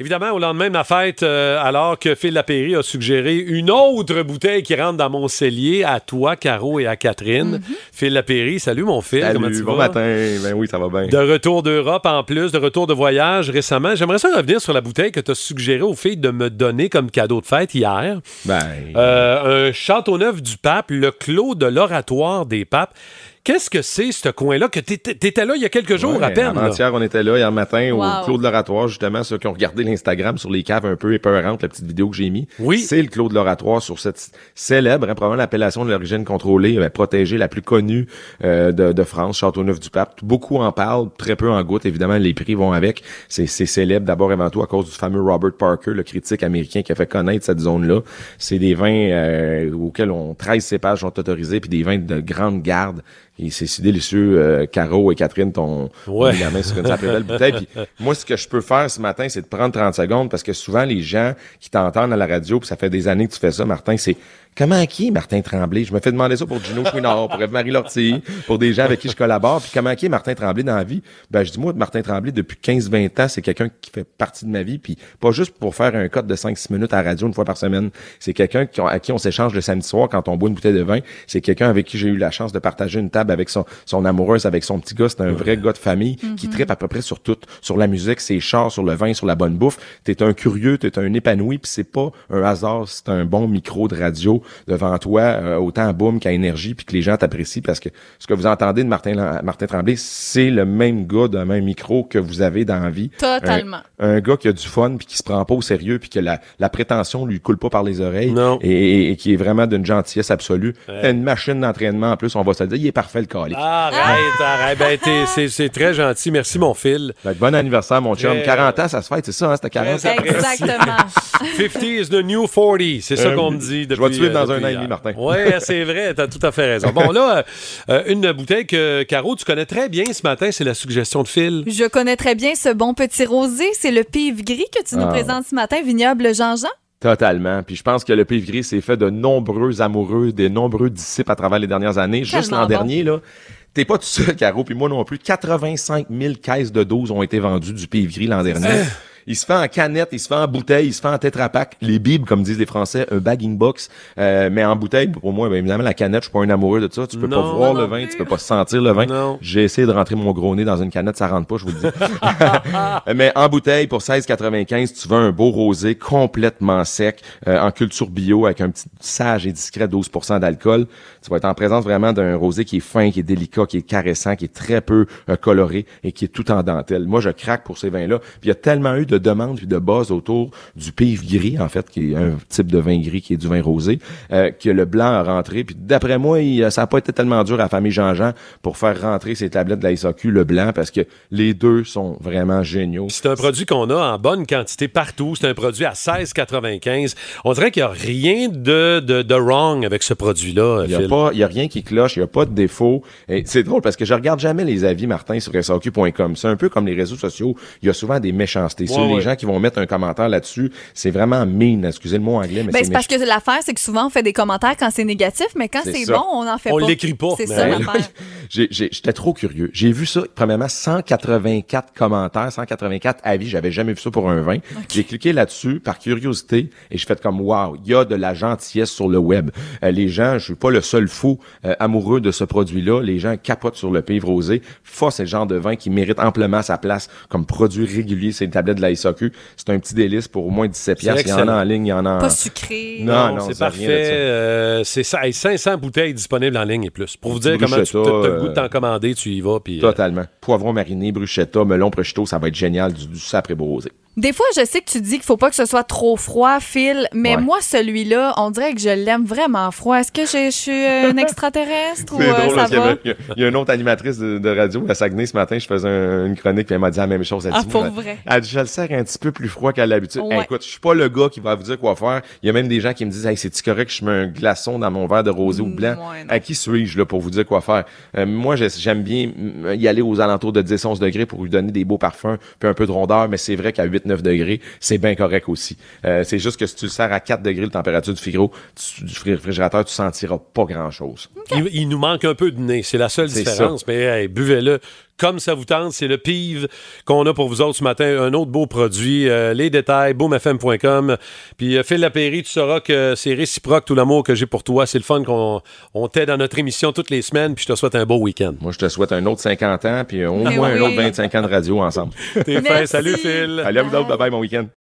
Évidemment, au lendemain de ma fête, euh, alors que Phil Lapéry a suggéré une autre bouteille qui rentre dans mon cellier à toi, Caro et à Catherine. Mm-hmm. Phil Lapéry, salut mon Phil, Salut, comment tu bon vas? matin. Ben oui, ça va bien. De retour d'Europe en plus, de retour de voyage récemment. J'aimerais ça revenir sur la bouteille que tu as suggéré aux filles de me donner comme cadeau de fête hier. Ben, Euh, un Châteauneuf du Pape, le clos de l'oratoire des papes. Qu'est-ce que c'est, ce coin-là? Que t'étais étais là il y a quelques jours ouais, à peine. Avant-hier, on était là hier matin Wow. au Clos de l'Oratoire, justement, ceux qui ont regardé l'Instagram sur les caves un peu épeurantes, la petite vidéo que j'ai mis. Oui. C'est le Clos de l'Oratoire sur cette célèbre, hein, probablement l'appellation de l'origine contrôlée, euh, protégée, la plus connue euh, de, de France, Châteauneuf-du-Pape. Beaucoup en parlent, très peu en goûtent. Évidemment, les prix vont avec. C'est c'est célèbre d'abord et avant tout à cause du fameux Robert Parker, le critique américain qui a fait connaître cette zone-là. C'est des vins euh, auxquels on 13 cépages sont autorisés, puis des vins de grande garde. Et c'est si délicieux. Euh, Caro et Catherine t'ont Ouais. mis la main sur une sacrée belle bouteille. Puis moi, ce que je peux faire ce matin, c'est de prendre 30 secondes parce que souvent, les gens qui t'entendent à la radio, puis ça fait des années que tu fais ça, Martin, c'est comment qui est Martin Tremblay? Je me fais demander ça pour Gino Chouinard, pour Eve-Marie Lortie, pour des gens avec qui je collabore. Puis comment qui est Martin Tremblay dans la vie? Ben, je dis, moi, Martin Tremblay, depuis 15-20 ans, c'est quelqu'un qui fait partie de ma vie. Puis pas juste pour faire un code de 5-6 minutes à la radio une fois par semaine. C'est quelqu'un qui- à qui on s'échange le samedi soir quand on boit une bouteille de vin. C'est quelqu'un avec qui j'ai eu la chance de partager une table avec son, son amoureuse, avec son petit gars. C'est un vrai gars de famille qui tripe à peu près sur tout. Sur la musique, ses chars, sur le vin, sur la bonne bouffe. T'es un curieux, t'es un épanoui, puis c'est pas un hasard, c'est un bon micro de radio devant toi, euh, autant à boom qu'à énergie, puis que les gens t'apprécient parce que ce que vous entendez de Martin, Martin Tremblay, c'est le même gars d'un même micro que vous avez dans la vie. Totalement. Un, un gars qui a du fun, puis qui se prend pas au sérieux, puis que la, la prétention lui coule pas par les oreilles, Non. Et, et- et qui est vraiment d'une gentillesse absolue. Une machine d'entraînement en plus, on va se le dire, il est parfait le calique. Arrête, arrête. Ben, t'es- c'est- c'est très gentil. Merci, mon Phil. Fait que bon anniversaire, mon chum. Très- 40 ans, ça se fête, c'est ça, hein, c'était 40 Très ans. Exactement. 50 is the new 40. C'est ça Euh, qu'on me dit Je depuis vais te suivre dans euh, un an et demi, Martin. Oui, c'est vrai. T'as tout à fait raison. Bon, là, euh, une bouteille que, Caro, tu connais très bien ce matin, c'est la suggestion de Phil. Je connais très bien ce bon petit rosé. C'est le pive gris que tu nous Ah. présentes ce matin, vignoble Jean-Jean. Totalement. Puis je pense que le Pive Gris s'est fait de nombreux amoureux, des nombreux disciples à travers les dernières années. Juste l'an bon. dernier, là, t'es pas tout seul, Caro, puis moi non plus. 85 000 caisses de doses ont été vendues du Pive Gris l'an dernier. Il se fait en canette, il se fait en bouteille, il se fait en tétrapac. Les bibles, comme disent les Français, un bagging box. Euh, mais en bouteille, pour moi, ben, évidemment, la canette, je suis pas un amoureux de ça. Tu peux Non, pas voir le vin, tu peux pas sentir le vin. Non. J'ai essayé de rentrer mon gros nez dans une canette, ça rentre pas, je vous le dis. Mais en bouteille, pour 16,95, tu veux un beau rosé complètement sec, euh, en culture bio, avec un petit sage et discret 12% d'alcool. Tu vas être en présence vraiment d'un rosé qui est fin, qui est délicat, qui est caressant, qui est très peu euh, coloré et qui est tout en dentelle. Moi, je craque pour ces vins-là. Puis il y a tellement eu de demandes puis de buzz autour du pive gris, en fait, qui est un type de vin gris qui est du vin rosé, euh, que le blanc a rentré. Puis d'après moi, il- ça n'a pas été tellement dur à la famille Jean-Jean pour faire rentrer ces tablettes de la SAQ, le blanc, parce que les deux sont vraiment géniaux. C'est un produit qu'on a en bonne quantité partout. C'est un produit à 16,95. On dirait qu'il n'y a rien de, de, de wrong avec ce produit-là, Il y a Phil. pas, il y a rien qui cloche, il y a pas de défaut. Et c'est drôle parce que je regarde jamais les avis, Martin, sur SAQ.com. C'est un peu comme les réseaux sociaux. Il y a souvent des méchancetés. Sur Ouais, les gens qui vont mettre un commentaire là-dessus, c'est vraiment mean. Excusez le mot anglais, mais Ben, c'est parce que l'affaire, c'est que souvent, on fait des commentaires quand c'est négatif, mais quand C'est bon, on n'en fait On pas. l'écrit pas, C'est ça ouais. l'affaire. J'ai- j'ai- J'étais trop curieux. J'ai vu ça, premièrement, 184 commentaires, 184 avis. J'avais jamais vu ça pour un vin. J'ai cliqué là-dessus par curiosité et je fais comme, wow, il y a de la gentillesse sur le web. Euh, les gens, je suis pas le seul fou euh, amoureux de ce produit-là. Les gens capotent sur le pive rosé. Fa, c'est le genre de vin qui mérite amplement sa place comme produit régulier. C'est une tablette de la SAQ. C'est un petit délice pour au moins 17 C'est piastres. Il y en a excellent. en ligne, il y en a en... Pas sucré. Non, non, c'est ça a parfait. Euh, c'est ça. Hey, 500 bouteilles disponibles en ligne et plus. Pour vous dire comment tu as le de t'en commander, tu y vas. Puis, euh, Totalement. Poivron mariné, bruschetta, melon prosciutto, ça va être génial. Du, du sapré beau. Des fois, je sais que tu dis qu'il faut pas que ce soit trop froid, Phil, mais Ouais. moi, celui-là, on dirait que je l'aime vraiment froid. Est-ce que je, je suis euh, une extraterrestre ou C'est euh, drôle, ça va? Il y, a- il y a une autre animatrice de, de radio à Saguenay ce matin. Je faisais un- une chronique puis elle m'a dit la même chose. Elle Ah, dit, pour vrai? Elle dit, je le sers un petit peu plus froid qu'à l'habitude. Ouais. Hey, écoute, je suis pas le gars qui va vous dire quoi faire. Il y a même des gens qui me disent, hey, c'est-tu correct que je mets un glaçon dans mon verre de rosé ou blanc? ouais, à qui suis-je, là, pour vous dire quoi faire? Euh, moi, j'ai- j'aime bien y aller aux alentours de 10-11 degrés pour lui donner des beaux parfums puis un peu de rondeur, mais c'est vrai qu'à 8-9 degrés, c'est bien correct aussi. Euh, c'est juste que si tu le sers à 4 degrés, la température du frigo, tu- du réfrigérateur, tu sentiras pas grand-chose. il, il nous manque un peu de nez. C'est la seule différence. Mais hey, buvez-le comme ça vous tente. C'est le PIV qu'on a pour vous autres ce matin. Un autre beau produit. Euh, les détails, boomfm.com. Puis euh, Phil Lapéry, tu sauras que c'est réciproque tout l'amour que j'ai pour toi. C'est le fun qu'on on t'aide dans notre émission toutes les semaines. Puis je te souhaite un beau week-end. Moi, je te souhaite un autre 50 ans, puis au Mais moins un autre 25 ans de radio ensemble. T'es fin. Salut Phil. Allez, à vous autres, bye bye, mon week-end.